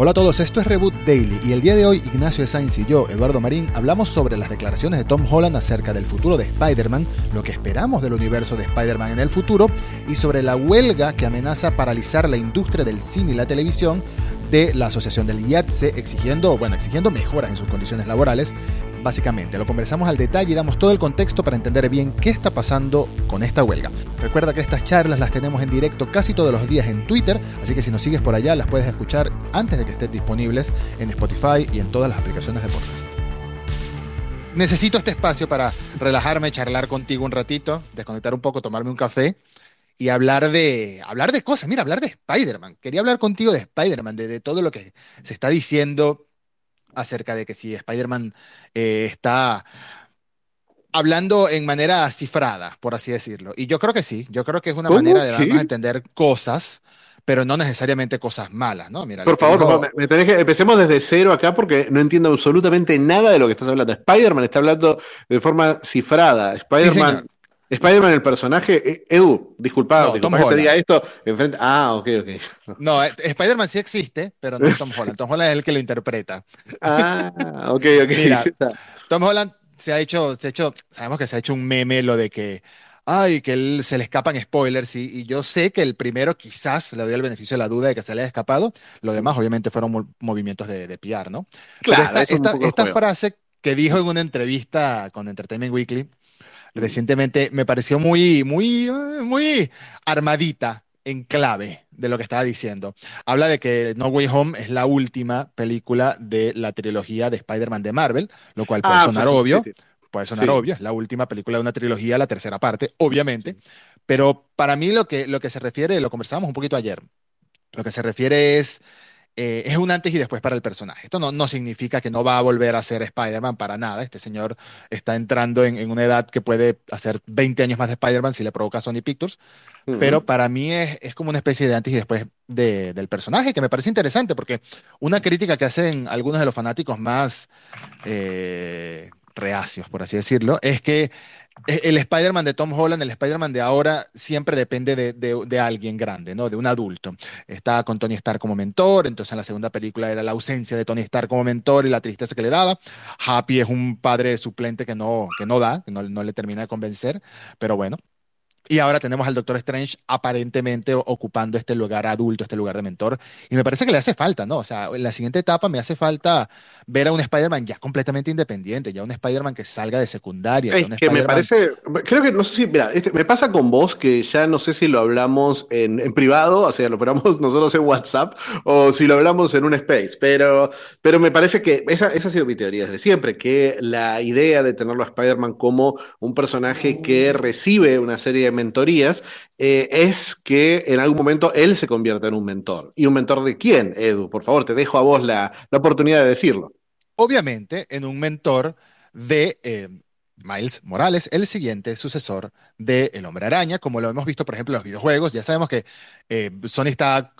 Hola a todos, esto es Reboot Daily y el día de hoy Ignacio Sainz y yo, Eduardo Marín, hablamos sobre las declaraciones de Tom Holland acerca del futuro de Spider-Man, lo que esperamos del universo de Spider-Man en el futuro y sobre la huelga que amenaza paralizar la industria del cine y la televisión de la Asociación del IATSE exigiendo, bueno, exigiendo mejoras en sus condiciones laborales. Básicamente, lo conversamos al detalle y damos todo el contexto para entender bien qué está pasando con esta huelga. Recuerda que estas charlas las tenemos en directo casi todos los días en Twitter, así que si nos sigues por allá las puedes escuchar antes de que estén disponibles en Spotify y en todas las aplicaciones de podcast. Necesito este espacio para relajarme, charlar contigo un ratito, desconectar un poco, tomarme un café y hablar de, hablar de cosas. Mira, hablar de Spider-Man. Quería hablar contigo de Spider-Man, de, de, todo lo que se está diciendo acerca de que si Spider-Man eh, está hablando en manera cifrada, por así decirlo. Y yo creo que sí, yo creo que es una manera de darnos a entender cosas pero no necesariamente cosas malas, ¿no? Mira, Por favor, dijo... me, me tenés que, empecemos desde cero acá porque no entiendo absolutamente nada de lo que estás hablando. Spider-Man está hablando de forma cifrada. Spider-Man. Sí, Spider-Man, el personaje, eh, Edu, disculpa, no, disculpa que te diga esto enfrente. Ah, ok, ok. No, eh, Spider-Man sí existe, pero no es Tom Holland. Tom Holland es el que lo interpreta. Ah, ok, ok. Mira, Tom Holland se ha hecho, se ha hecho, sabemos que se ha hecho un meme lo de que ay, que él se le escapan spoilers y, y, yo sé que el primero quizás le doy el beneficio de la duda de que se le haya escapado, lo demás obviamente fueron movimientos de, de PR, ¿no? Claro, Pero esta, esta, un esta frase que dijo en una entrevista con Entertainment Weekly recientemente me pareció muy, muy, muy armadita en clave de lo que estaba diciendo. Habla de que No Way Home es la última película de la trilogía de Spider-Man de Marvel, lo cual puede Ah, sonar sí, sí, obvio. sí, sí. Puede sonar obvio, es la última película de una trilogía, la tercera parte, obviamente. Pero para mí lo que, lo que se refiere, lo conversábamos un poquito ayer, lo que se refiere es, eh, es un antes y después para el personaje. Esto no, no significa que no va a volver a ser Spider-Man para nada. Este señor está entrando en, en una edad que puede hacer 20 años más de Spider-Man si le provoca Sony Pictures. Pero para mí es, es como una especie de antes y después de- del personaje, que me parece interesante, porque una crítica que hacen algunos de los fanáticos más eh, reacios, por así decirlo, es que el Spider-Man de Tom Holland, el Spider-Man de ahora, siempre depende de, de- de alguien grande, ¿no? De un adulto. Está con Tony Stark como mentor, entonces en la segunda película era la ausencia de Tony Stark como mentor y la tristeza que le daba. Happy es un padre suplente que no, que no da, que no, no le termina de convencer, pero bueno. Y ahora tenemos al Doctor Strange aparentemente ocupando este lugar adulto, este lugar de mentor. Y me parece que le hace falta, ¿no? O sea, en la siguiente etapa me hace falta ver a un Spider-Man ya completamente independiente, ya un Spider-man que salga de secundaria, Es que me parece, creo que no sé si, mira, este, me pasa con vos que ya no sé si lo hablamos en, en privado, o sea, lo hablamos nosotros en WhatsApp, o si lo hablamos en un space, pero, pero me parece que esa, esa ha sido mi teoría desde siempre, que la idea de tenerlo a Spider-Man como un personaje que recibe una serie de mentorías eh, es que en algún momento él se convierta en un mentor. ¿Y un mentor de quién, Edu? Por favor, te dejo a vos la, la oportunidad de decirlo. obviamente en un mentor de eh, Miles Morales, el siguiente sucesor de El Hombre Araña, como lo hemos visto, por ejemplo, en los videojuegos. Ya sabemos que eh, Sony está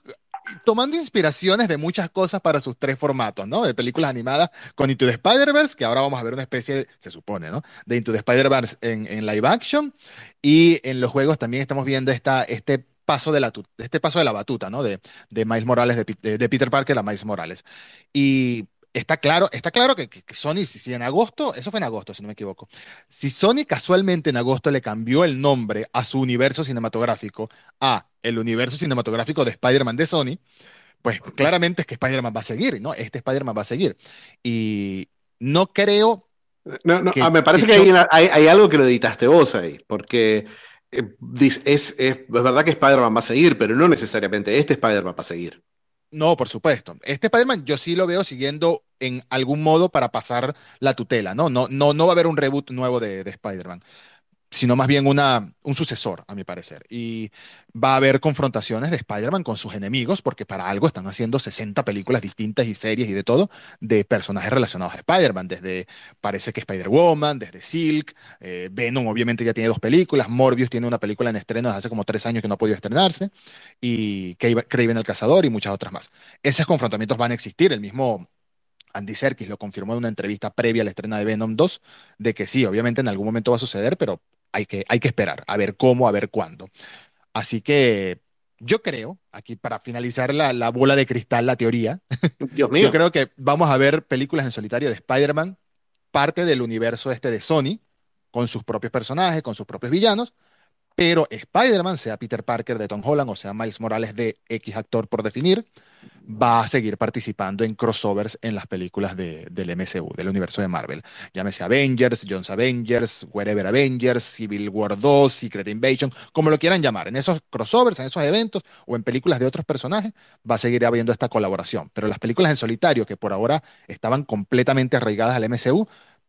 tomando inspiraciones de muchas cosas para sus tres formatos, ¿no? De películas animadas con Into the Spider-Verse, que ahora vamos a ver una especie, se supone, ¿no? De Into the Spider-Verse en, en live action. Y en los juegos también estamos viendo esta, este paso de la, este paso de la batuta, ¿no? De, de Miles Morales, de- de Peter Parker a Miles Morales. Y está claro, está claro que, Sony, si, en agosto, eso fue en agosto, si no me equivoco, si Sony casualmente en agosto le cambió el nombre a su universo cinematográfico a el universo cinematográfico de Spider-Man de Sony, pues claramente es que Spider-Man va a seguir, ¿no? Este Spider-Man va a seguir. Y no creo No, no, que- ah, me parece que que hay, algo que lo editaste vos ahí, porque eh, es, es, es verdad que Spider-Man va a seguir, pero no necesariamente este Spider-Man va a seguir. No, por supuesto. Este Spider-Man yo sí lo veo siguiendo en algún modo para pasar la tutela, ¿no? No, no, no va a haber un reboot nuevo de, de Spider-Man, sino más bien una, un sucesor, a mi parecer. Y va a haber confrontaciones de Spider-Man con sus enemigos, porque para algo están haciendo 60 películas distintas y series y de todo de personajes relacionados a Spider-Man, desde parece que Spider-Woman, desde Silk, eh, Venom obviamente ya tiene dos películas, Morbius tiene una película en estreno desde hace como tres años que no ha podido estrenarse, y Craven el Cazador y muchas otras más. Esos confrontamientos van a existir, el mismo Andy Serkis lo confirmó en una entrevista previa al estreno de Venom 2, de que sí, obviamente en algún momento va a suceder, pero hay que, hay que esperar, a ver cómo, a ver cuándo. Así que yo creo, aquí para finalizar la, la bola de cristal, la teoría, Dios mío. yo creo que vamos a ver películas en solitario de Spider-Man, parte del universo este de Sony, con sus propios personajes, con sus propios villanos, pero Spider-Man, sea Peter Parker de Tom Holland o sea Miles Morales de X actor por definir, va a seguir participando en crossovers en las películas de- del MCU, del universo de Marvel. Llámese Avengers, Jones Avengers, Wherever Avengers, Civil War 2, Secret Invasion, como lo quieran llamar. En esos crossovers, en esos eventos o en películas de otros personajes, va a seguir habiendo esta colaboración. Pero las películas en solitario, que por ahora estaban completamente arraigadas al MCU,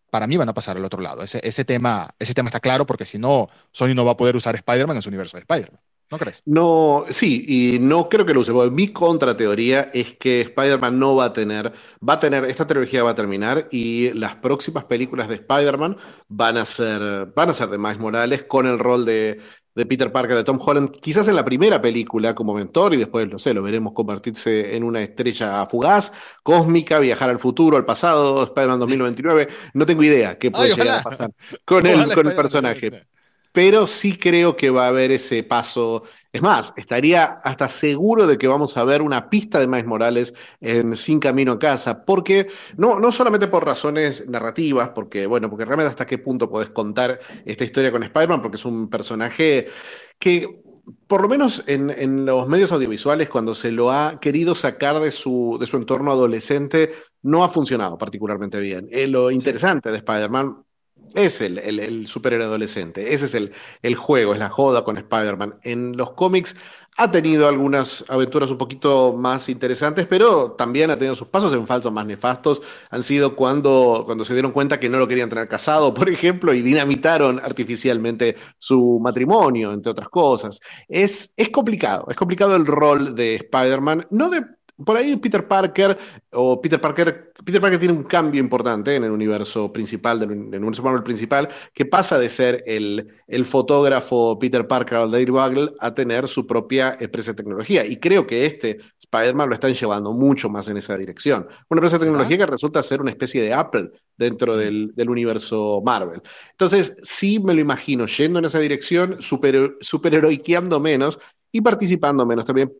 para mí van a pasar al otro lado. Ese, ese tema, ese tema está claro porque si no, Sony no va a poder usar Spider-Man en su universo de Spider-Man. ¿No crees? No, sí, y no creo que lo use. Mi contrateoría es que Spider-Man no va a tener, va a tener, esta trilogía va a terminar y las próximas películas de Spider-Man van a ser, van a ser de Miles Morales con el rol de, de Peter Parker, de Tom Holland, quizás en la primera película como mentor y después, no sé, lo veremos convertirse en una estrella fugaz, cósmica, viajar al futuro, al pasado, Spider-Man 2099. No tengo idea qué puede Ay, llegar a pasar con el, con el personaje. Pero sí creo que va a haber ese paso. Es más, estaría hasta seguro de que vamos a ver una pista de Miles Morales en Sin Camino a Casa, porque no, no solamente por razones narrativas, porque, bueno, porque realmente hasta qué punto podés contar esta historia con Spider-Man, porque es un personaje que, por lo menos en, en los medios audiovisuales, cuando se lo ha querido sacar de su, de su entorno adolescente, no ha funcionado particularmente bien. Eh, lo interesante de Spider-Man es el, el, superhéroe adolescente, ese es el, el juego, es la joda con Spider-Man. En los cómics ha tenido algunas aventuras un poquito más interesantes, pero también ha tenido sus pasos en falsos más nefastos. Han sido cuando, cuando se dieron cuenta que no lo querían tener casado, por ejemplo, y dinamitaron artificialmente su matrimonio, entre otras cosas. Es, es complicado, es complicado el rol de Spider-Man, no de por ahí Peter Parker, o Peter Parker, Peter Parker tiene un cambio importante en el universo principal, del, universo Marvel principal, que pasa de ser el, el fotógrafo Peter Parker al Daily Bugle a tener su propia empresa de tecnología. Y creo que este Spider-Man lo están llevando mucho más en esa dirección. Una empresa de tecnología que resulta ser una especie de Apple dentro del, del universo Marvel. Entonces, sí me lo imagino yendo en esa dirección, super, superheroiqueando menos y participando menos también.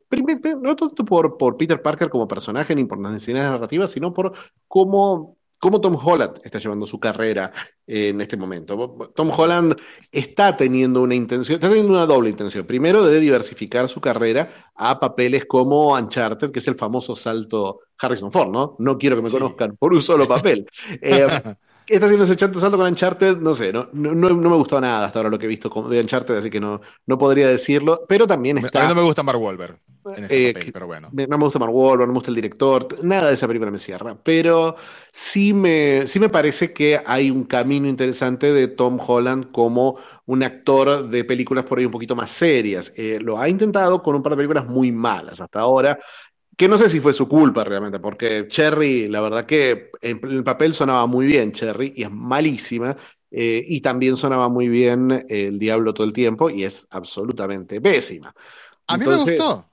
No tanto por, por Peter Parker como personaje ni por las necesidades narrativas, sino por cómo, cómo Tom Holland está llevando su carrera en este momento. Tom Holland está teniendo una intención, está teniendo una doble intención. Primero, de diversificar su carrera a papeles como Uncharted, que es el famoso salto Harrison Ford, ¿no? No quiero que me sí. conozcan por un solo papel. eh, está haciendo ese chanto salto con Uncharted, no sé, no, no, no, me gustó nada hasta ahora lo que he visto de Uncharted, así que no, no podría decirlo, pero también está... A mí no me gusta Mark Wahlberg en ese eh, papel, pero bueno. No me gusta Mark Wahlberg, no me gusta el director, nada de esa película me cierra, pero sí me, sí me parece que hay un camino interesante de Tom Holland como un actor de películas por ahí un poquito más serias. Eh, lo ha intentado con un par de películas muy malas hasta ahora, que no sé si fue su culpa realmente, porque Cherry, la verdad que en el papel sonaba muy bien Cherry y es malísima, eh, y también sonaba muy bien El Diablo todo el tiempo y es absolutamente pésima. A mí Entonces, me gustó.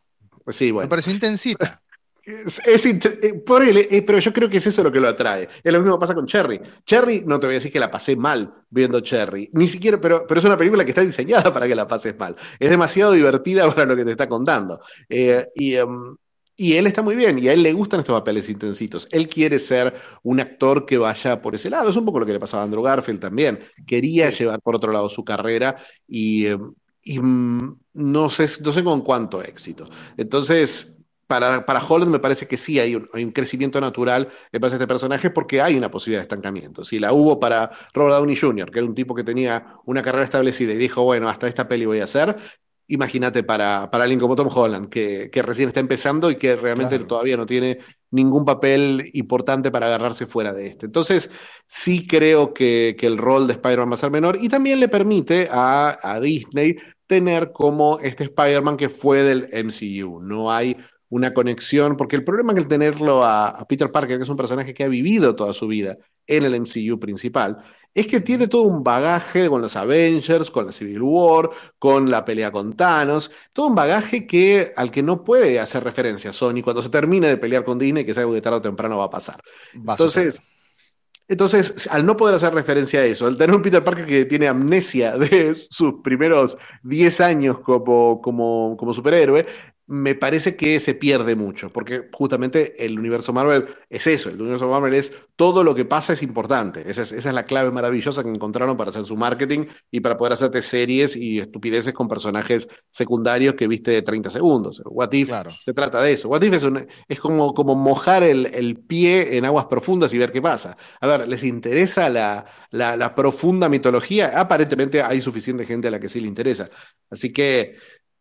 Sí, bueno. Me pareció intensita. Es, es eh, por él, eh, pero yo creo que es eso lo que lo atrae. Es lo mismo que pasa con Cherry. Cherry, no te voy a decir que la pasé mal viendo Cherry, ni siquiera, pero, pero es una película que está diseñada para que la pases mal. Es demasiado divertida para lo que te está contando. Y, um, y él está muy bien, y a él le gustan estos papeles intensitos. Él quiere ser un actor que vaya por ese lado. Es un poco lo que le pasaba a Andrew Garfield también. Quería llevar por otro lado su carrera y, y mm, no, sé, no sé con cuánto éxito. Entonces, para, para Holland me parece que sí hay un, hay un, crecimiento natural en base a este personaje porque hay una posibilidad de estancamiento. Si la hubo para Robert Downey Jr., que era un tipo que tenía una carrera establecida y dijo, bueno, hasta esta peli voy a hacer, imagínate para, para alguien como Tom Holland, que, que, recién está empezando y que realmente claro. todavía no tiene ningún papel importante para agarrarse fuera de este. Entonces, sí creo que, que el rol de Spider-Man va a ser menor y también le permite a, a Disney tener como este Spider-Man que fue del MCU. No hay una conexión, porque el problema es el tenerlo a, a, Peter Parker, que es un personaje que ha vivido toda su vida en el MCU principal, es que tiene todo un bagaje con los Avengers, con la Civil War, con la pelea con Thanos, todo un bagaje que, al que no puede hacer referencia Sony cuando se termine de pelear con Disney, que es algo que tarde o temprano va a pasar. Va Entonces, Entonces, al no poder hacer referencia a eso, al tener un Peter Parker que tiene amnesia de sus primeros 10 años como, como, como superhéroe, me parece que se pierde mucho, porque justamente el universo Marvel es eso, el universo Marvel es todo lo que pasa es importante, esa es, esa es la clave maravillosa que encontraron para hacer su marketing y para poder hacerte series y estupideces con personajes secundarios que viste de 30 segundos. What If Claro. se trata de eso, What If es, un- es como, como mojar el, el pie en aguas profundas y ver qué pasa. A ver, ¿les interesa la, la, la profunda mitología? Aparentemente hay suficiente gente a la que sí le interesa, así que...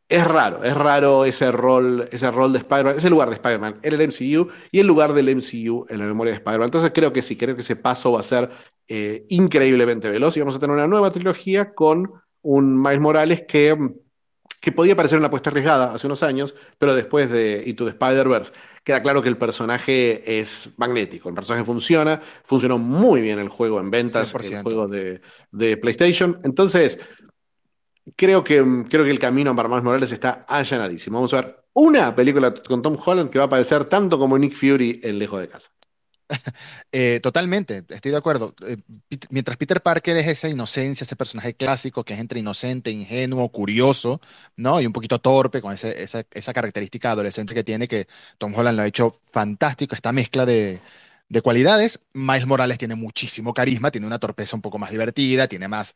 Es raro, es raro ese rol, ese rol de Spider-Man, ese lugar de Spider-Man en el MCU y el lugar del MCU en la memoria de Spider-Man. Entonces creo que sí, creo que ese paso va a ser eh, increíblemente veloz y vamos a tener una nueva trilogía con un Miles Morales que, que podía parecer una apuesta arriesgada hace unos años, pero después de Into the Spider-Verse queda claro que el personaje es magnético, el personaje funciona, funcionó muy bien el juego en ventas, el 100%. juego de, de PlayStation. Entonces... Creo que, creo que el camino para Miles Morales está allanadísimo. Vamos a ver una película con Tom Holland que va a aparecer tanto como Nick Fury en Lejos de Casa. Eh, totalmente, estoy de acuerdo. Eh, mientras Peter Parker es esa inocencia, ese personaje clásico que es entre inocente, ingenuo, curioso, ¿no? Y un poquito torpe con ese- esa, esa característica adolescente que tiene, que Tom Holland lo ha hecho fantástico, esta mezcla de, de cualidades. Miles Morales tiene muchísimo carisma, tiene una torpeza un poco más divertida, tiene más,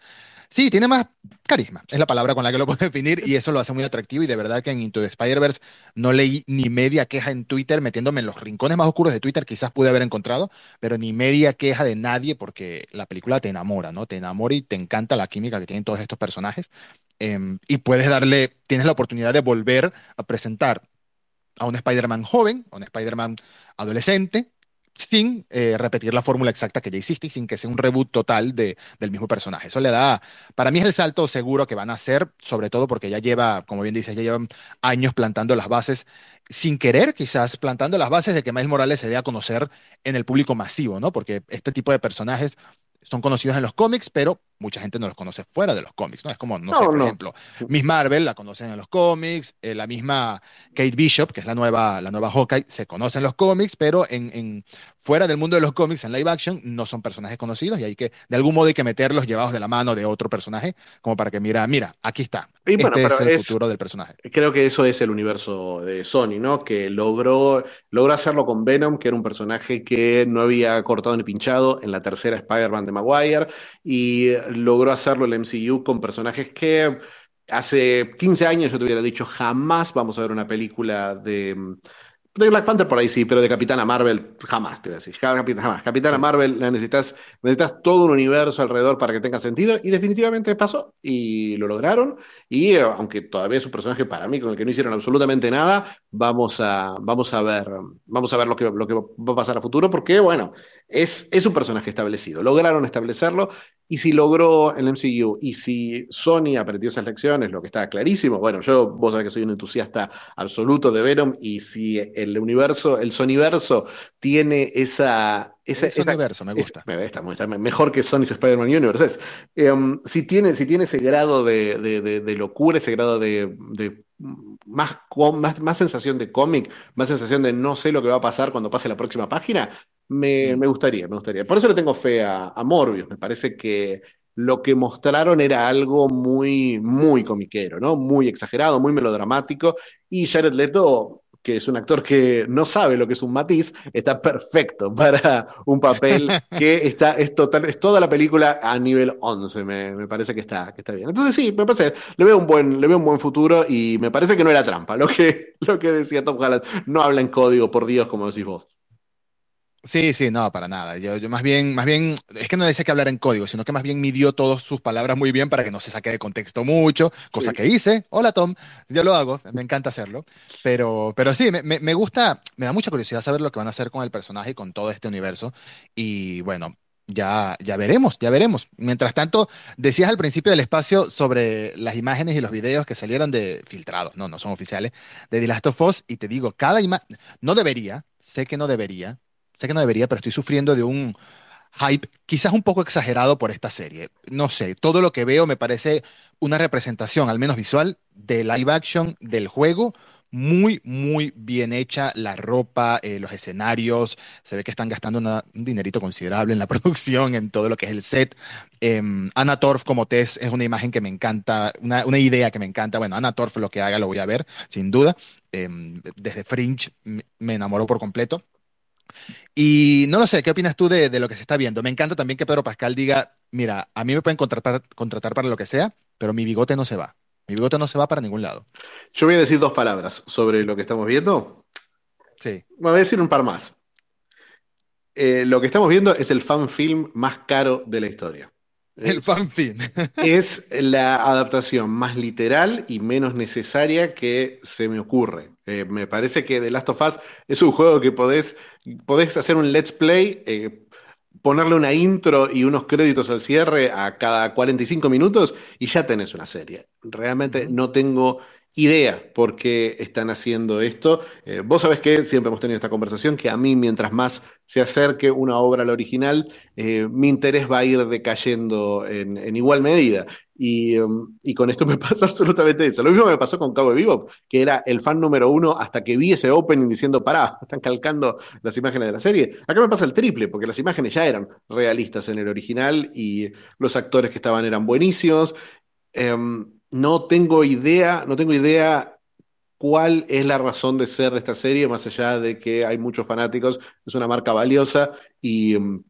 sí, tiene más carisma, es la palabra con la que lo puedo definir y eso lo hace muy atractivo y de verdad que en Into the Spider-Verse no leí ni media queja en Twitter, metiéndome en los rincones más oscuros de Twitter, quizás pude haber encontrado, pero ni media queja de nadie porque la película te enamora, ¿no? Te enamora y te encanta la química que tienen todos estos personajes. Em, y puedes darle, tienes la oportunidad de volver a presentar a un Spider-Man joven, a un Spider-Man adolescente, sin eh, repetir la fórmula exacta que ya hiciste y sin que sea un reboot total de, del mismo personaje. Eso le da, para mí es el salto seguro que van a hacer, sobre todo porque ya lleva, como bien dices, ya llevan años plantando las bases, sin querer quizás, plantando las bases de que Miles Morales se dé a conocer en el público masivo, ¿no? Porque este tipo de personajes son conocidos en los cómics, pero mucha gente no los conoce fuera de los cómics, ¿no? Es como, no, sé, por no. ejemplo, Miss Marvel la conocen en los cómics, eh, la misma Kate Bishop, que es la nueva, la nueva Hawkeye, se conoce en los cómics, pero en, en- fuera del mundo de los cómics, en live action, no son personajes conocidos y hay que, de algún modo, hay que meterlos llevados de la mano de otro personaje, como para que, mira, mira, aquí está. Y bueno, este es el es- futuro del personaje. Creo que eso es el universo de Sony, ¿no? Que logró, logró hacerlo con Venom, que era un personaje que no había cortado ni pinchado en la tercera Spider-Man de Maguire, y logró hacerlo el MCU con personajes que hace 15 años yo te hubiera dicho jamás vamos a ver una película de, de Black Panther por ahí sí, pero de Capitana Marvel jamás, te voy a decir, jamás. Capitana Sí. Marvel la necesitas, necesitas todo un universo alrededor para que tenga sentido, y definitivamente pasó, y lo lograron. Y eh, aunque todavía es un personaje para mí con el que no hicieron absolutamente nada, vamos a, vamos a ver, vamos a ver lo que, lo que va a pasar a futuro, porque bueno, es, es un personaje establecido. Lograron establecerlo, y si logró el MCU, y si Sony aprendió esas lecciones, lo que está clarísimo, bueno, yo, vos sabés que soy un entusiasta absoluto de Venom, y si el universo, el Sonyverso tiene esa... esa, Ese esa- universo me es- gusta. está, está mejor que Sony's Spider-Man Universe. es. Eh, um, si, tiene, si tiene ese grado de, de- de- de locura, ese grado de, de más, más, más sensación de cómic, más sensación de no sé lo que va a pasar cuando pase la próxima página, me, me gustaría, me gustaría. Por eso le tengo fe a, a Morbius. Me parece que lo que mostraron era algo muy, muy comiquero, ¿no? Muy exagerado, muy melodramático. Y Jared Leto, que es un actor que no sabe lo que es un matiz, está perfecto para un papel que está, es, total, es toda la película a nivel 11. Me, me parece que está, que está bien. Entonces sí, me parece, le veo un buen, le veo un buen futuro y me parece que no era trampa. Lo que, lo que decía Tom Holland, no habla en código, por Dios, como decís vos. Sí, sí, no, para nada. Yo, yo más bien, más bien, es que no decía que hablar en código, sino que más bien midió todas sus palabras muy bien para que no se saque de contexto mucho, cosa Sí. que hice. Hola Tom, yo lo hago, me encanta hacerlo. Pero, pero sí, me, me- me gusta, me da mucha curiosidad saber lo que van a hacer con el personaje y con todo este universo. Y bueno, ya, ya veremos, ya veremos. Mientras tanto, decías al principio del espacio sobre las imágenes y los videos que salieron de filtrados, no, no son oficiales, de The Last of Us, y te digo, cada imagen, no debería, sé que no debería Sé que no debería, pero estoy sufriendo de un hype quizás un poco exagerado por esta serie. No sé, todo lo que veo me parece una representación, al menos visual, de live action del juego muy, muy bien hecha. La ropa, eh, los escenarios, se ve que están gastando una- un dinerito considerable en la producción, en todo lo que es el set. Em, Anna Torf como Tess es una imagen que me encanta, una, una idea que me encanta. Bueno, Anna Torf lo que haga lo voy a ver, sin duda. Em, desde Fringe me enamoró por completo. Y no lo sé, ¿qué opinas tú de, de lo que se está viendo? Me encanta también que Pedro Pascal diga, mira, a mí me pueden contratar, contratar para lo que sea, pero mi bigote no se va. Mi bigote no se va para ningún lado. Yo voy a decir dos palabras sobre lo que estamos viendo. Sí, Voy a decir un par más. Eh, lo que estamos viendo es el fan film más caro de la historia. el Es, fanfin. es la adaptación más literal y menos necesaria que se me ocurre. Eh, me parece que The Last of Us es un juego que podés, podés hacer un let's play, eh, ponerle una intro y unos créditos al cierre a cada 45 minutos y ya tenés una serie. Realmente no tengo idea por qué están haciendo esto. Eh, vos sabés que siempre hemos tenido esta conversación, que a mí mientras más se acerque una obra al original, eh, mi interés va a ir decayendo en, igual medida. Y, um, y con esto me pasa absolutamente eso. Lo mismo me pasó con Cabo Bebop, que era el fan número uno hasta que vi ese opening diciendo, pará, están calcando las imágenes de la serie. Acá me pasa el triple, porque las imágenes ya eran realistas en el original y los actores que estaban eran buenísimos. Em, no tengo idea, no tengo idea cuál es la razón de ser de esta serie, más allá de que hay muchos fanáticos, es una marca valiosa y mm,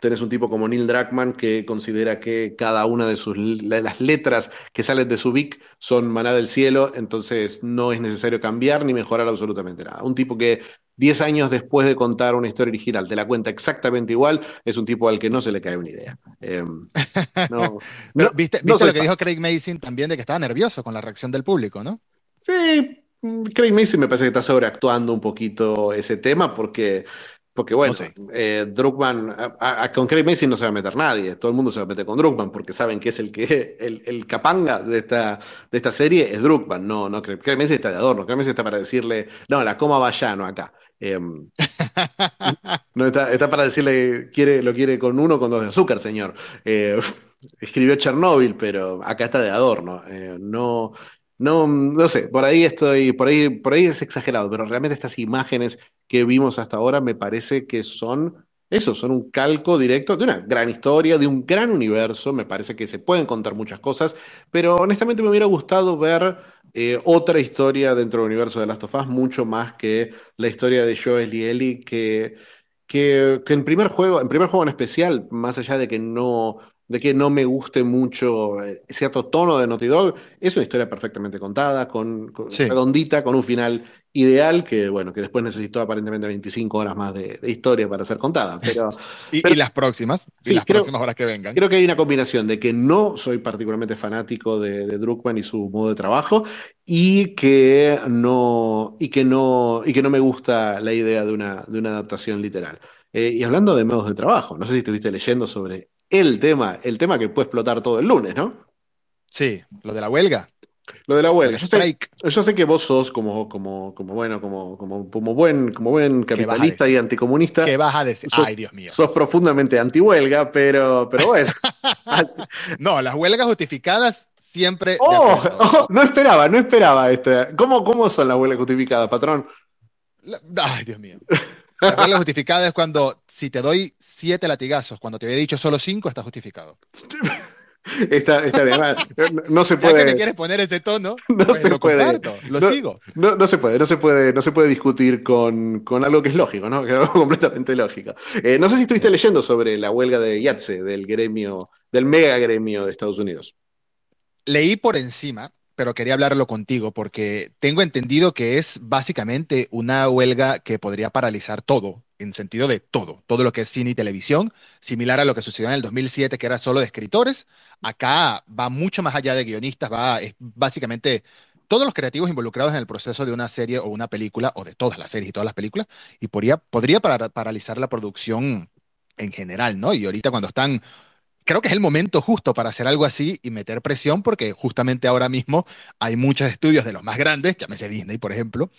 tenés un tipo como Neil Druckmann que considera que cada una de sus las letras que salen de su Vic son maná del cielo, entonces no es necesario cambiar ni mejorar absolutamente nada. Un tipo que 10 años después de contar una historia original te la cuenta exactamente igual, es un tipo al que no se le cae una idea. Eh, no, Pero, no, ¿viste, no viste lo que dijo Craig Mason también de que estaba nervioso con la reacción del público, ¿no? Sí, mm, Craig Mason me parece que está sobreactuando un poquito ese tema porque, porque No bueno, sé. eh, Druckmann, a- a- a- con Craig Mason no se va a meter nadie, todo el mundo se va a meter con Druckmann porque saben que es el que el, el capanga de esta, de esta serie es Druckmann, no, no Craig, Craig Mason está de adorno, Craig Mason está para decirle, no, la coma vallano acá. Eh, no está, está para decirle, quiere, lo quiere con uno o con dos de azúcar, señor. Eh, escribió Chernóbil, pero acá está de adorno. Eh, no, no, no sé, por ahí estoy, por ahí, por ahí es exagerado, pero realmente estas imágenes que vimos hasta ahora me parece que son eso, son un calco directo de una gran historia, de un gran universo. Me parece que se pueden contar muchas cosas, pero honestamente me hubiera gustado ver eh, otra historia dentro del universo de Last of Us, mucho más que la historia de Joel y Ellie, que, que, que en primer juego, en primer juego en especial, más allá de que no, de que no me guste mucho eh, cierto tono de Naughty Dog, es una historia perfectamente contada, con, con- Sí. redondita, con un final ideal, que bueno, que después necesitó aparentemente 25 horas más de, de historia para ser contada, pero Y, Pero- y las próximas, y Sí, las creo- próximas horas que vengan. Creo que hay una combinación de que no soy particularmente fanático de, de Druckmann y su modo de trabajo y que no, y que no, y que no me gusta la idea de una, de una adaptación literal. Eh, y hablando de modos de trabajo, no sé si estuviste leyendo sobre el tema, el tema que puede explotar todo el lunes, ¿no? Sí, lo de la huelga, Lo de la el huelga. Yo sé, yo sé que vos sos como, como, como bueno, como, como, como buen, como buen ¿Qué vas a capitalista y anticomunista. ¿Qué vas a decir? Sos, Ay, Dios mío. sos profundamente antihuelga, pero, pero bueno. No, las huelgas justificadas siempre Oh, oh, no esperaba, no esperaba este. ¿Cómo, cómo son las huelgas justificadas, patrón? La- Ay, Dios mío. La huelga justificada es cuando, si te doy siete latigazos, cuando te había dicho solo cinco, está justificado. Está, está bien, no, no se Ya que me puede, quieres poner ese tono, no pues se lo puede, comparto, lo no, sigo. no, no se puede, no se puede, no se puede discutir con, con algo que es lógico, ¿no? Que es algo completamente lógico. Eh, no sé si estuviste leyendo sobre la huelga de IATSE, del gremio, del mega gremio de Estados Unidos. Leí por encima, pero quería hablarlo contigo porque tengo entendido que es básicamente una huelga que podría paralizar todo, en sentido de todo, todo lo que es cine y televisión, similar a lo que sucedió en el 2007, que era solo de escritores. Acá va mucho más allá de guionistas, va es básicamente todos los creativos involucrados en el proceso de una serie o una película, o de todas las series y todas las películas, y podría, podría para- paralizar la producción en general, ¿no? Y ahorita cuando están creo que es el momento justo para hacer algo así y meter presión, porque justamente ahora mismo hay muchos estudios de los más grandes, llámese Disney, por ejemplo,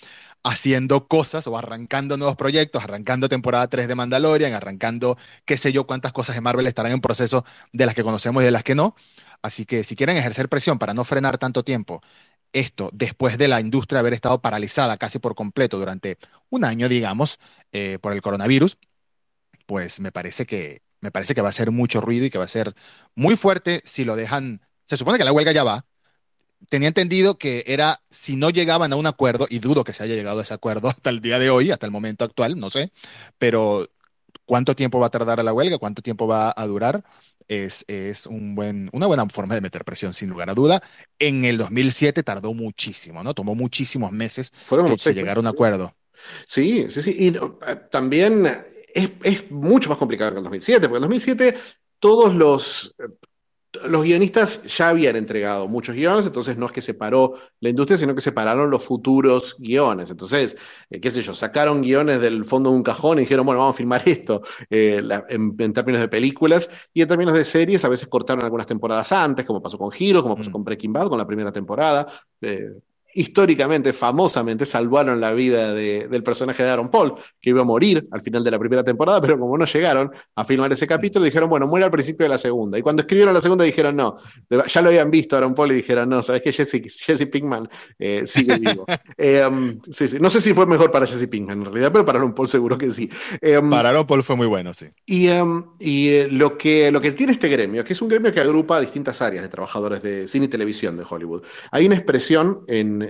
haciendo cosas o arrancando nuevos proyectos, arrancando temporada 3 de Mandalorian, arrancando qué sé yo cuántas cosas de Marvel estarán en proceso de las que conocemos y de las que no. Así que si quieren ejercer presión para no frenar tanto tiempo esto después de la industria haber estado paralizada casi por completo durante un año, digamos, eh, por el coronavirus, pues me parece que, me parece que va a ser mucho ruido y que va a ser muy fuerte si lo dejan. Se supone que la huelga ya va. Tenía entendido que era si no llegaban a un acuerdo, y dudo que se haya llegado a ese acuerdo hasta el día de hoy, hasta el momento actual, no sé, pero cuánto tiempo va a tardar la huelga, cuánto tiempo va a durar, es, es un buen, una buena forma de meter presión, sin lugar a duda. En el 2007 tardó muchísimo, ¿no? Tomó muchísimos meses Fueron que se llegara a un acuerdo. Sí, sí, sí. Y eh, también es, es, mucho más complicado que el 2007, porque en el 2007 todos los los guionistas ya habían entregado muchos guiones, entonces no es que se paró la industria, sino que se pararon los futuros guiones. Entonces, eh, qué sé yo, sacaron guiones del fondo de un cajón y dijeron, bueno, vamos a filmar esto eh, la, en, en, términos de películas y en términos de series, a veces cortaron algunas temporadas antes, como pasó con Hero, como pasó mm. con Breaking Bad, con la primera temporada. Eh, históricamente, famosamente, salvaron la vida de, del personaje de Aaron Paul, que iba a morir al final de la primera temporada, pero como no llegaron a filmar ese capítulo, dijeron, bueno, muere al principio de la segunda. Y cuando escribieron la segunda dijeron, no, ya lo habían visto Aaron Paul y dijeron, no, sabes que Jesse, Jesse Pinkman eh, sigue vivo. eh, um, sí, sí. No sé si fue mejor para Jesse Pinkman en realidad, pero para Aaron Paul seguro que sí. Eh, um, para Aaron Paul fue muy bueno, sí. Y, um, y lo, que, lo que tiene este gremio, que es un gremio que agrupa distintas áreas de trabajadores de cine y televisión de Hollywood. Hay una expresión en,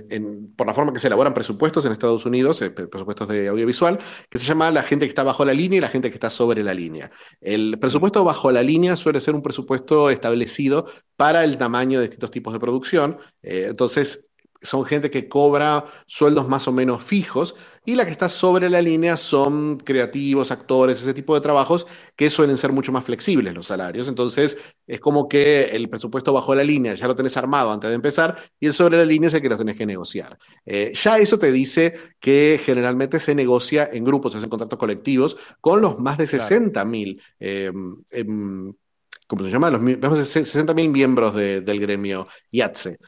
por la forma que se elaboran presupuestos en Estados Unidos, eh, presupuestos de audiovisual, que se llama la gente que está bajo la línea y la gente que está sobre la línea. El presupuesto bajo la línea suele ser un presupuesto establecido para el tamaño de distintos tipos de producción. Eh, entonces, son gente que cobra sueldos más o menos fijos y la que está sobre la línea son creativos, actores, ese tipo de trabajos que suelen ser mucho más flexibles los salarios. Entonces es como que el presupuesto bajo la línea ya lo tenés armado antes de empezar y el sobre la línea es el que lo tenés que negociar. Eh, ya eso te dice que generalmente se negocia en grupos, se hacen contratos colectivos con los más de 60 mil. Eh, eh, ¿Cómo se llama? Los más de 60 mil miembros de, del gremio IATSE.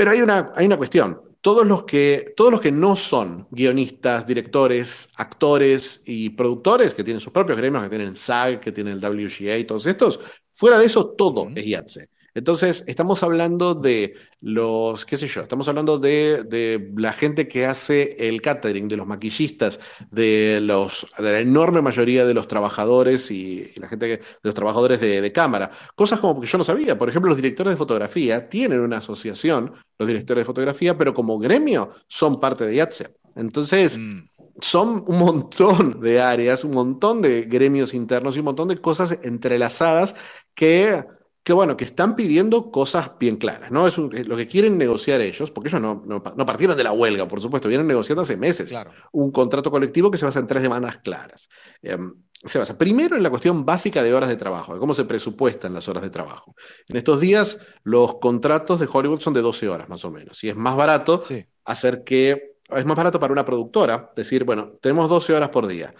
Pero hay una, hay una cuestión. Todos los, que, todos los que no son guionistas, directores, actores y productores, que tienen sus propios gremios, que tienen SAG, que tienen el WGA y todos estos, fuera de eso todo es IATSE. Entonces, estamos hablando de los, qué sé yo, estamos hablando de, de, la gente que hace el catering, de los maquillistas, de, los, de la enorme mayoría de los trabajadores y, y la gente, que, de los trabajadores de, de, cámara. Cosas como que yo no sabía. Por ejemplo, los directores de fotografía tienen una asociación, los directores de fotografía, pero como gremio son parte de IATSE. Entonces, mm son un montón de áreas, un montón de gremios internos y un montón de cosas entrelazadas que que bueno, que están pidiendo cosas bien claras, ¿no? Es, un, es lo que quieren negociar ellos, porque ellos no, no, no, partieron de la huelga, por supuesto, vienen negociando hace meses claro. un contrato colectivo que se basa en tres demandas claras. Eh, se basa primero en la cuestión básica de horas de trabajo, de cómo se presupuestan las horas de trabajo. En estos días, los contratos de Hollywood son de 12 horas más o menos, y es más barato sí. hacer que, es más barato para una productora decir, bueno, tenemos 12 horas por día.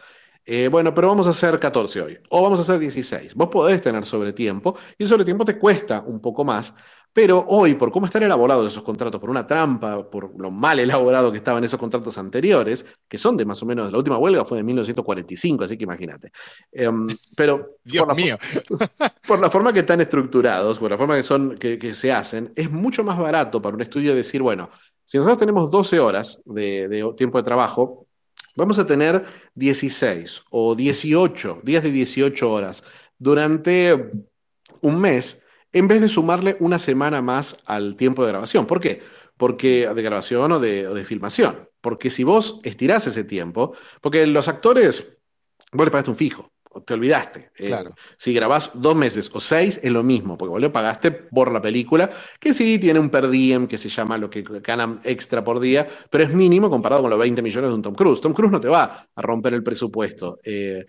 Eh, bueno, pero vamos a hacer 14 hoy, o vamos a hacer 16. Vos podés tener sobretiempo, y el sobretiempo te cuesta un poco más, pero hoy, por cómo están elaborados esos contratos, por una trampa, por lo mal elaborado que estaban esos contratos anteriores, que son de más o menos, la última huelga fue de 1945, así que imagínate. Um, pero Dios por, la, mío. por la forma que están estructurados, por la forma que, son, que, que se hacen, es mucho más barato para un estudio decir, bueno, si nosotros tenemos 12 horas de, de tiempo de trabajo, vamos a tener 16 o 18 días de 18 horas durante un mes, en vez de sumarle una semana más al tiempo de grabación. ¿Por qué? Porque de grabación o de, filmación. Porque si vos estirás ese tiempo, porque los actores, vos le pagaste un fijo te olvidaste. Claro. Eh, si grabás dos meses o seis, es lo mismo, porque vos le pagaste por la película, que sí tiene un per diem que se llama lo que ganan extra por día, pero es mínimo comparado con los 20 millones de un Tom Cruise. Tom Cruise no te va a romper el presupuesto. Eh,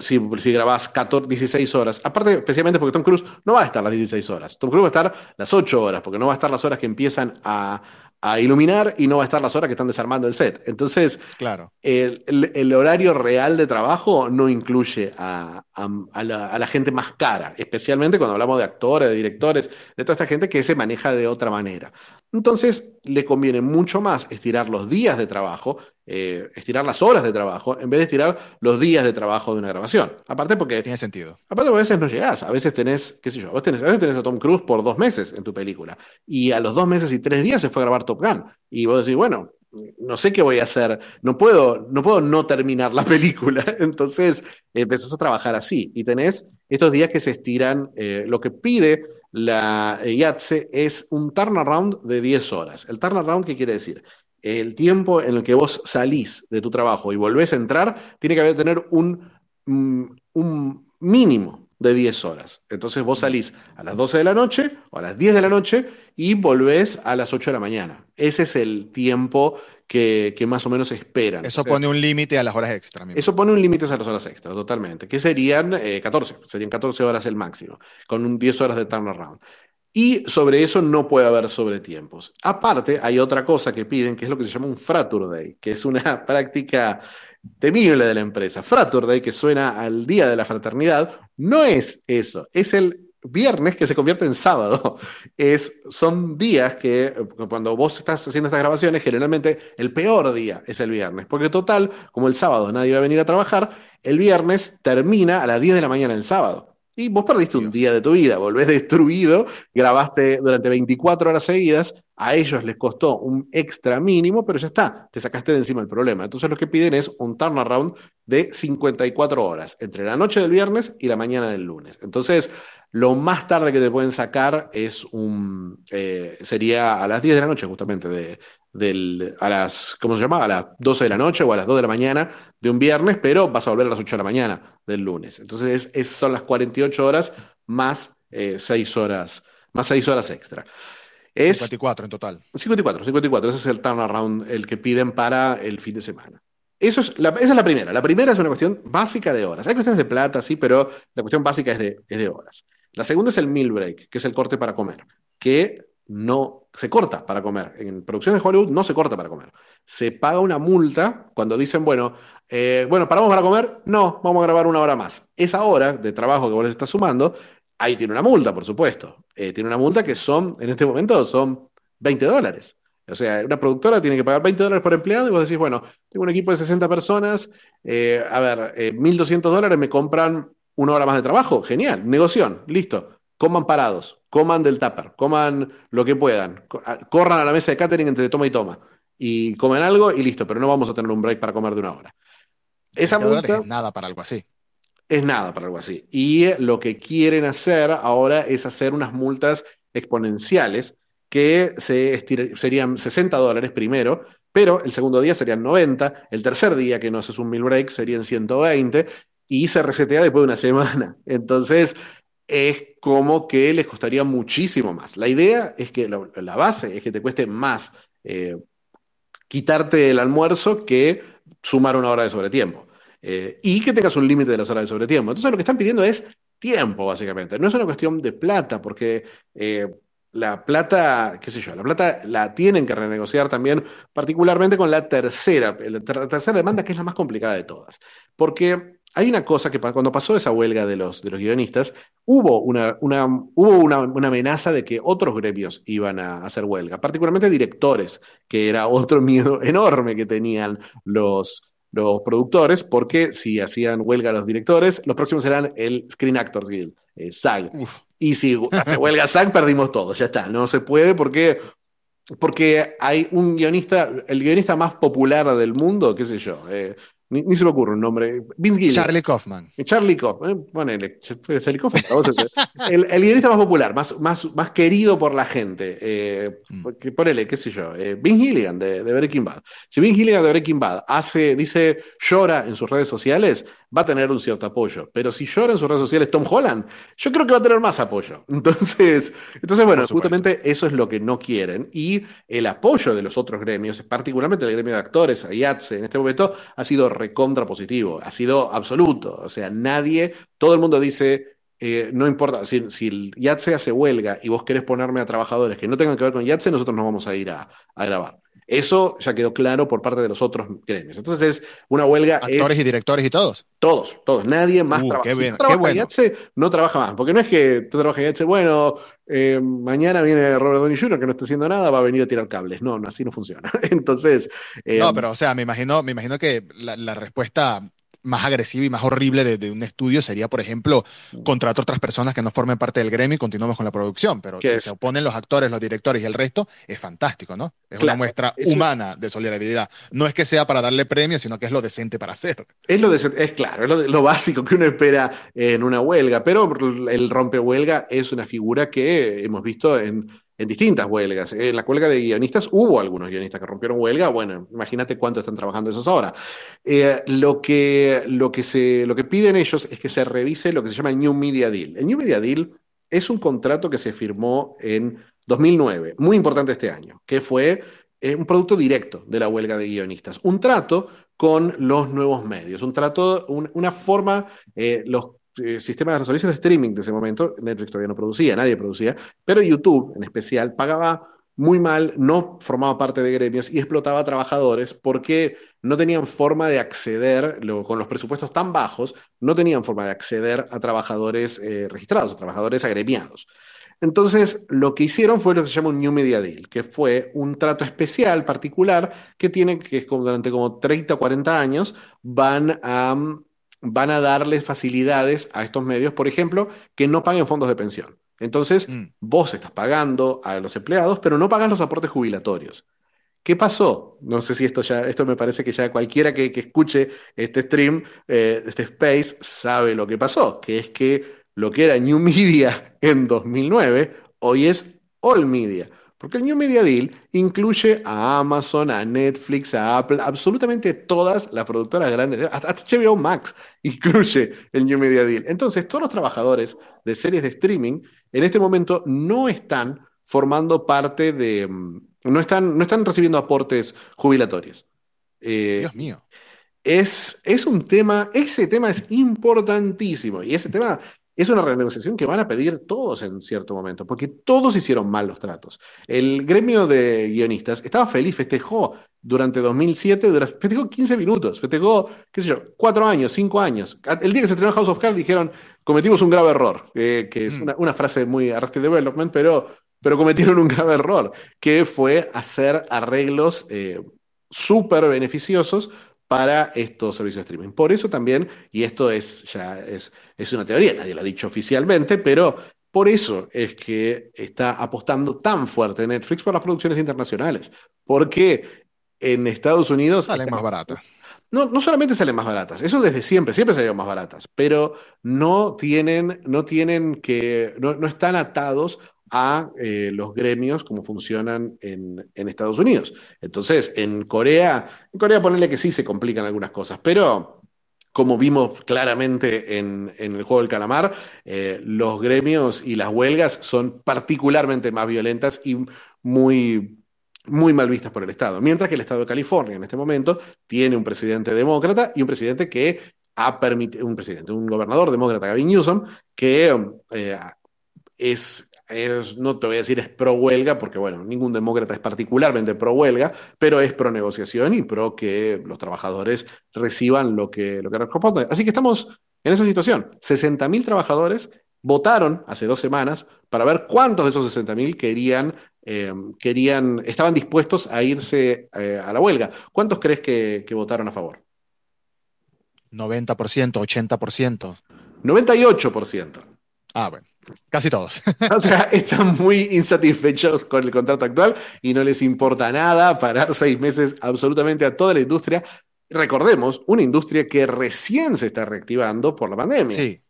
si, si grabás 14, 16 horas, aparte especialmente porque Tom Cruise no va a estar las 16 horas, Tom Cruise va a estar las 8 horas, porque no va a estar las horas que empiezan a, a iluminar y no va a estar las horas que están desarmando el set. Entonces, claro. el, el, el horario real de trabajo no incluye a, a, a, la, a, la, gente más cara, especialmente cuando hablamos de actores, de directores, de toda esta gente que se maneja de otra manera. Entonces, le conviene mucho más estirar los días de trabajo eh, estirar las horas de trabajo en vez de estirar los días de trabajo de una grabación. Aparte porque... Tiene sentido. Aparte porque a veces no llegás, a veces tenés, qué sé yo, a veces tenés, a Tom Cruise por dos meses en tu película y a los dos meses y tres días se fue a grabar Top Gun. Y vos decís, bueno, no sé qué voy a hacer, no puedo no, puedo no terminar la película. Entonces empezás a trabajar así y tenés estos días que se estiran, eh, lo que pide la IATSE es un turnaround de 10 horas. ¿El turnaround qué quiere decir? El tiempo en el que vos salís de tu trabajo y volvés a entrar, tiene que haber tener un, mm, un mínimo de 10 horas. Entonces vos salís a las 12 de la noche o a las 10 de la noche y volvés a las 8 de la mañana. Ese es el tiempo que, más o menos esperan. Eso pone un límite a las horas extra. Eso pone un límite a las horas extra, totalmente, que serían 14, eh, serían 14 horas el máximo, con un 10 horas de turnaround. Y sobre eso no puede haber sobretiempos. Aparte, hay otra cosa que piden, que es lo que se llama un Fratur Day, que es una práctica temible de la empresa. Fratur Day, que suena al Día de la Fraternidad, no es eso, es el viernes que se convierte en sábado. Es, son días que cuando vos estás haciendo estas grabaciones, generalmente el peor día es el viernes, porque total, como el sábado nadie va a venir a trabajar, el viernes termina a las 10 de la mañana el sábado. Y vos perdiste un día de tu vida, volvés destruido, grabaste durante 24 horas seguidas, a ellos les costó un extra mínimo, pero ya está, te sacaste de encima el problema. Entonces lo que piden es un turnaround de 54 horas, entre la noche del viernes y la mañana del lunes. Entonces, lo más tarde que te pueden sacar es un, eh, sería a las 10 de la noche justamente de, del, a las, ¿cómo se llama? A las 12 de la noche o a las 2 de la mañana de un viernes, pero vas a volver a las 8 de la mañana del lunes. Entonces, esas son las 48 horas más 6 eh, horas, más 6 horas extra. Es 54 en total. 54, 54. Ese es el turnaround, el que piden para el fin de semana. Eso es la, esa es la primera. La primera es una cuestión básica de horas. Hay cuestiones de plata, sí, pero la cuestión básica es de, es de horas. La segunda es el meal break, que es el corte para comer, que no se corta para comer. En producciones de Hollywood no se corta para comer. Se paga una multa cuando dicen, bueno, eh, bueno, paramos para comer, no, vamos a grabar una hora más. Esa hora de trabajo que vos les estás sumando, ahí tiene una multa, por supuesto. Eh, tiene una multa que son, en este momento, son 20 dólares. O sea, una productora tiene que pagar 20 dólares por empleado y vos decís, bueno, tengo un equipo de 60 personas, eh, a ver, 1.200 dólares me compran una hora más de trabajo, genial, negoción, listo coman parados, coman del tupper, coman lo que puedan, ah, corran a la mesa de catering entre toma y toma y comen algo y listo, pero no vamos a tener un break para comer de una hora. Esa multa es nada para algo así. Es nada para algo así. Y lo que quieren hacer ahora es hacer unas multas exponenciales que se serían 60 dólares primero, pero el segundo día serían 90, el tercer día que no haces un meal break serían 120 y se resetea después de una semana. Entonces, es como que les costaría muchísimo más. La idea es que la, base es que te cueste más eh, quitarte el almuerzo que sumar una hora de sobretiempo. Eh, y que tengas un límite de las horas de sobretiempo. Entonces lo que están pidiendo es tiempo, básicamente. No es una cuestión de plata, porque eh, la plata, qué sé yo, la plata la tienen que renegociar también, particularmente con la tercera, la tercera demanda, que es la más complicada de todas. Porque hay una cosa que cuando pasó esa huelga de los, de los guionistas, hubo, una, una hubo una, amenaza de que otros gremios iban a hacer huelga, particularmente directores, que era otro miedo enorme que tenían los, los productores, porque si hacían huelga los directores, los próximos serán el Screen Actors Guild, eh, SAG. Y si hace huelga SAG, perdimos todo, ya está, no se puede porque porque hay un guionista, el guionista más popular del mundo, qué sé yo, eh, ni, se me ocurre un nombre. Vince Gilligan. Charlie Kaufman. Charlie Kaufman. Eh, Charlie Kaufman. el, el, guionista más popular, más, más, más querido por la gente. Eh, mm. Ponele, qué sé yo. Eh, Vince Gilligan de, de, Breaking Bad. Si Vince Gilligan de Breaking Bad hace, dice, llora en sus redes sociales, va a tener un cierto apoyo. Pero si llora en sus redes sociales Tom Holland, yo creo que va a tener más apoyo. Entonces, entonces bueno, justamente eso es lo que no quieren. Y el apoyo de los otros gremios, particularmente del gremio de actores, IATSE, en este momento, ha sido recontra positivo, ha sido absoluto. O sea, nadie, todo el mundo dice, eh, no importa, si, si el IATSE hace huelga y vos querés ponerme a trabajadores que no tengan que ver con IATSE, nosotros no vamos a ir a, a grabar. Eso ya quedó claro por parte de los otros gremios. Entonces es una huelga. Actores y directores y todos. Todos, todos. Nadie más uh, trabaja. si no trabaja no trabaja más. Porque no es que tú trabajas en IATSE, bueno, eh, mañana viene Robert Downey Jr., que no está haciendo nada, va a venir a tirar cables. No, no así no funciona. Entonces. Eh, no, pero o sea, me imagino, me imagino que la, la respuesta más agresiva y más horrible de, un estudio sería, por ejemplo, mm. contratar otras personas que no formen parte del gremio y continuamos con la producción. Pero si se oponen los actores, los directores y el resto, es fantástico, ¿no? Es una muestra humana de solidaridad. No es que sea para darle premio, sino que es lo decente para hacer. Es lo decente, es claro, es lo, lo básico que uno espera en una huelga, pero el rompehuelga es una figura que hemos visto en en distintas huelgas. En la huelga de guionistas hubo algunos guionistas que rompieron huelga. Bueno, imagínate cuánto están trabajando esos ahora. Eh, lo, que, lo, que se, lo que piden ellos es que se revise lo que se llama el New Media Deal. El New Media Deal es un contrato que se firmó en 2009, muy importante este año, que fue eh, un producto directo de la huelga de guionistas. Un trato con los nuevos medios, un trato, una forma, eh, los eh, sistemas de servicios de streaming de ese momento, Netflix todavía no producía, nadie producía, pero YouTube en especial pagaba muy mal, no formaba parte de gremios y explotaba a trabajadores porque no tenían forma de acceder, con los presupuestos tan bajos, no tenían forma de acceder a trabajadores eh, registrados, a trabajadores agremiados. Entonces, lo que hicieron fue lo que se llama un New Media Deal, que fue un trato especial, particular, que tiene, que es como durante como 30 o 40 años, van a van a darles facilidades a estos medios, por ejemplo, que no paguen fondos de pensión. Entonces, mm. vos estás pagando a los empleados, pero no pagas los aportes jubilatorios. ¿Qué pasó? No sé si esto ya, esto me parece que ya cualquiera que, escuche este stream, eh, este space, sabe lo que pasó, que es que lo que era New Media en 2009, hoy es All Media. Porque el New Media Deal incluye a Amazon, a Netflix, a Apple, absolutamente todas las productoras grandes, hasta HBO Max incluye el New Media Deal. Entonces, todos los trabajadores de series de streaming en este momento no están formando parte de, mm, no están, no están recibiendo aportes jubilatorios. Eh, Dios mío. Es, es un tema, ese tema es importantísimo y ese tema es una renegociación que van a pedir todos en cierto momento, porque todos hicieron mal los tratos. El gremio de guionistas estaba feliz, festejó durante 2007, festejó 15 minutos, festejó, qué sé yo, cuatro años, cinco años. El día que se estrenó House of Cards dijeron, cometimos un grave error, que es mm. una, frase muy Arrested Development, pero, pero cometieron un grave error, que fue hacer arreglos eh, súper beneficiosos para estos servicios de streaming. Por eso también, y esto es ya es, es una teoría, nadie lo ha dicho oficialmente, pero por eso es que está apostando tan fuerte Netflix por las producciones internacionales, porque en Estados Unidos... Salen más baratas. No, no solamente salen más baratas, eso desde siempre, siempre salieron más baratas, pero no tienen, no tienen que, no, no están atados a eh, los gremios como funcionan en, Estados Unidos. Entonces, en Corea, en Corea ponerle que sí se complican algunas cosas, pero como vimos claramente en, el juego del calamar, eh, los gremios y las huelgas son particularmente más violentas y muy, muy mal vistas por el Estado. Mientras que el Estado de California en este momento tiene un presidente demócrata y un presidente que ha permitido, un presidente, un gobernador demócrata, Gavin Newsom, que eh, es no te voy a decir es pro huelga, porque bueno, ningún demócrata es particularmente pro huelga, pero es pro negociación y pro que los trabajadores reciban lo que, lo que corresponde. Así que estamos en esa situación. 60.000 trabajadores votaron hace dos semanas para ver cuántos de esos 60.000 querían, eh, querían, estaban dispuestos a irse eh, a la huelga. ¿Cuántos crees que, que votaron a favor? 90%, 80%. 98%. Ah, bueno. Casi todos. O sea, están muy insatisfechos con el contrato actual y no les importa nada parar seis meses absolutamente a toda la industria. Recordemos, una industria que recién se está reactivando por la pandemia. Sí.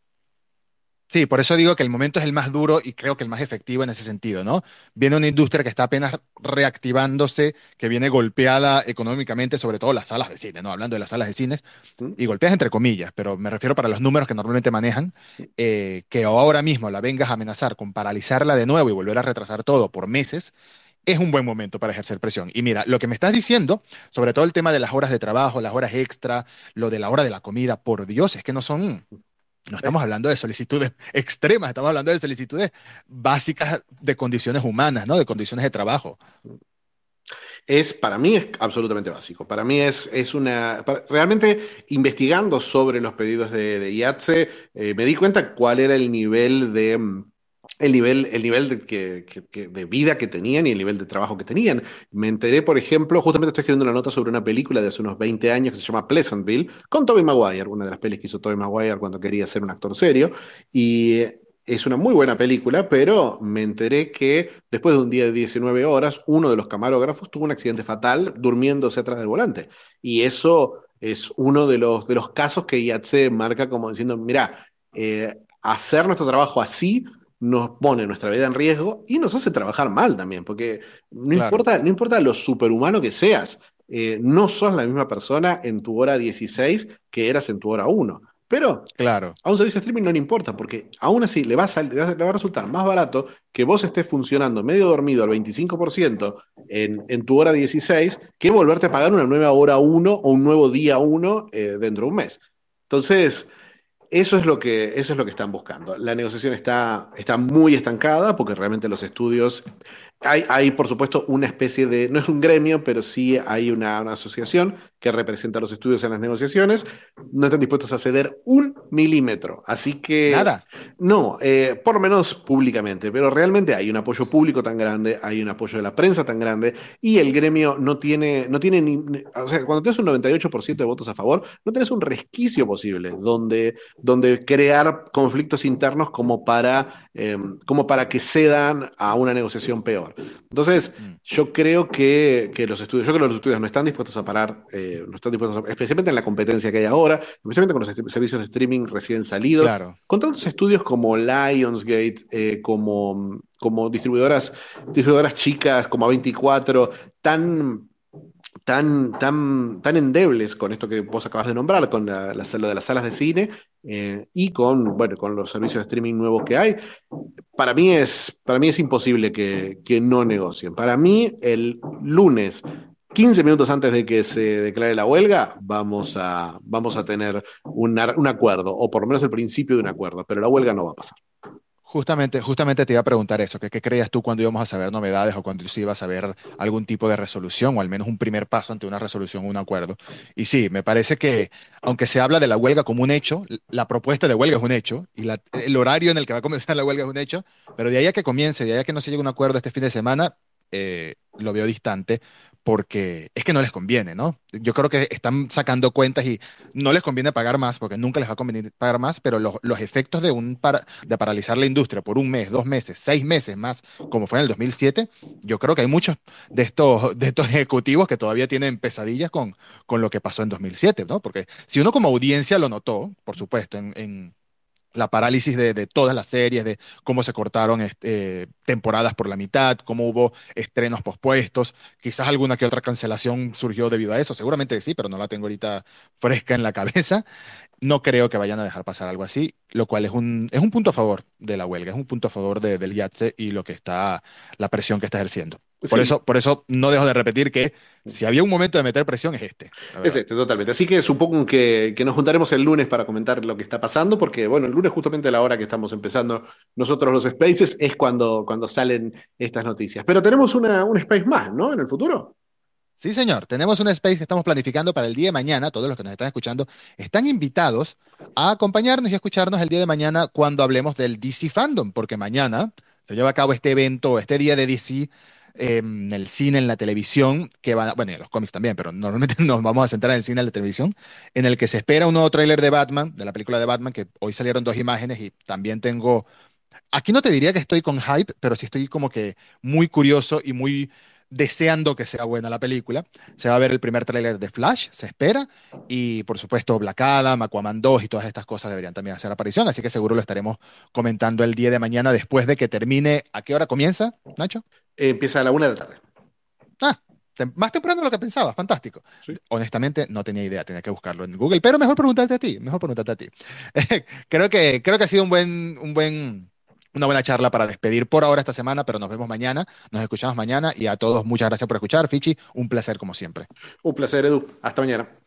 Sí, por eso digo que el momento es el más duro y creo que el más efectivo en ese sentido, ¿no? Viene una industria que está apenas reactivándose, que viene golpeada económicamente, sobre todo las salas de cine, ¿no? Hablando de las salas de cines, y golpeadas entre comillas, pero me refiero para los números que normalmente manejan, eh, que ahora mismo la vengas a amenazar con paralizarla de nuevo y volver a retrasar todo por meses, es un buen momento para ejercer presión. Y mira, lo que me estás diciendo, sobre todo el tema de las horas de trabajo, las horas extra, lo de la hora de la comida, por Dios, es que no son no estamos hablando de solicitudes extremas, estamos hablando de solicitudes básicas de condiciones humanas, ¿no? De condiciones de trabajo. Es, para mí es absolutamente básico. Para mí es, es una... realmente investigando sobre los pedidos de, de IATSE, eh, me di cuenta cuál era el nivel de mm, el nivel, el nivel de, que, de, vida que tenían y el nivel de trabajo que tenían. Me enteré, por ejemplo, justamente estoy escribiendo una nota sobre una película de hace unos 20 años que se llama Pleasantville, con Tobey Maguire, una de las pelis que hizo Tobey Maguire cuando quería ser un actor serio. Y es una muy buena película, pero me enteré que después de un día de 19 horas, uno de los camarógrafos tuvo un accidente fatal durmiéndose atrás del volante. Y eso es uno de los, de los casos que IATSE marca como diciendo, mira, eh, hacer nuestro trabajo así nos pone nuestra vida en riesgo y nos hace trabajar mal también, porque no, importa, no importa lo superhumano que seas, eh, no sos la misma persona en tu hora 16 que eras en tu hora 1. Pero claro. a un servicio de streaming no le importa, porque aún así le va, a le va a resultar más barato que vos estés funcionando medio dormido al 25% en, en, tu hora 16 que volverte a pagar una nueva hora 1 o un nuevo día 1 eh, dentro de un mes. Entonces, eso es lo que, eso es lo que están buscando. La negociación está, está muy estancada porque realmente los estudios hay, hay, por supuesto, una especie de, no es un gremio, pero sí hay una, asociación que representa a los estudios en las negociaciones. No están dispuestos a ceder un milímetro. Así que... Nada. No, eh, por lo menos públicamente, pero realmente hay un apoyo público tan grande, hay un apoyo de la prensa tan grande y el gremio no tiene, no tiene ni... O sea, cuando tienes un 98% de votos a favor, no tienes un resquicio posible donde, donde crear conflictos internos como para, eh, como para que cedan a una negociación peor. Entonces, mm. yo creo que, los estudios, yo creo que los estudios no están dispuestos a parar, eh, no están dispuestos especialmente en la competencia que hay ahora, especialmente con los servicios de streaming recién salidos, con tantos estudios como Lionsgate, eh, como, como distribuidoras, distribuidoras chicas, como A24, tan tan, tan, tan endebles con esto que vos acabas de nombrar, con la, la, lo de las salas de cine eh, y con, bueno, con los servicios de streaming nuevos que hay, para mí es, para mí es imposible que, que no negocien. Para mí, el lunes 15 minutos antes de que se declare la huelga, vamos a, vamos a tener un, un, acuerdo, o por lo menos el principio de un acuerdo, pero la huelga no va a pasar. Justamente, justamente te iba a preguntar eso, qué creías tú cuando íbamos a saber novedades o cuando se iba a saber algún tipo de resolución o al menos un primer paso ante una resolución o un acuerdo. Y sí, me parece que aunque se habla de la huelga como un hecho, la propuesta de huelga es un hecho y el horario en el que va a comenzar la huelga es un hecho, pero de ahí a que comience, de ahí que no se llegue a un acuerdo este fin de semana, eh, lo veo distante porque es que no les conviene, ¿no? Yo creo que están sacando cuentas y no les conviene pagar más, porque nunca les va a convenir pagar más, pero los, los efectos de, un para, de paralizar la industria por un mes, dos meses, seis meses más, como fue en el 2007, yo creo que hay muchos de estos, de estos ejecutivos que todavía tienen pesadillas con, con lo que pasó en 2007, ¿no? Porque si uno como audiencia lo notó, por supuesto, en la parálisis de, todas las series, de cómo se cortaron este, temporadas por la mitad, cómo hubo estrenos pospuestos, quizás alguna que otra cancelación surgió debido a eso, seguramente sí, pero no la tengo ahorita fresca en la cabeza. No creo que vayan a dejar pasar algo así, lo cual es un, es un punto a favor de la huelga, es un punto a favor de, del IATSE y lo que está, la presión que está ejerciendo. Por, eso, por eso no dejo de repetir que si había un momento de meter presión es este. Es este, totalmente. Así que supongo que, que, nos juntaremos el lunes para comentar lo que está pasando, porque bueno, el lunes justamente a la hora que estamos empezando nosotros los Spaces es cuando, cuando salen estas noticias. Pero tenemos una, un Space más, ¿no? En el futuro. Sí, señor. Tenemos un space que estamos planificando para el día de mañana. Todos los que nos están escuchando están invitados a acompañarnos y a escucharnos el día de mañana cuando hablemos del DC Fandom, porque mañana se lleva a cabo este evento, este día de DC en el cine, en la televisión, que van, bueno, en los cómics también, pero normalmente nos vamos a centrar en el cine, en la televisión, en el que se espera un nuevo tráiler de Batman, de la película de Batman, que hoy salieron dos imágenes y también tengo, aquí no te diría que estoy con hype, pero sí estoy como que muy curioso y muy deseando que sea buena la película. Se va a ver el primer tráiler de Flash, se espera, y por supuesto Black Adam, Aquaman 2 y todas estas cosas deberían también hacer aparición, así que seguro lo estaremos comentando el día de mañana después de que termine. ¿A qué hora comienza, Nacho? empieza a la una de la tarde. Ah, más temprano de lo que pensaba, fantástico. Honestamente, no tenía idea, tenía que buscarlo en Google, pero mejor preguntarte a ti, mejor preguntarte a ti. creo, que, creo que ha sido un buen, un buen una buena charla para despedir por ahora esta semana, pero nos vemos mañana, nos escuchamos mañana y a todos muchas gracias por escuchar. Fichi, un placer como siempre. Un placer, Edu. Hasta mañana.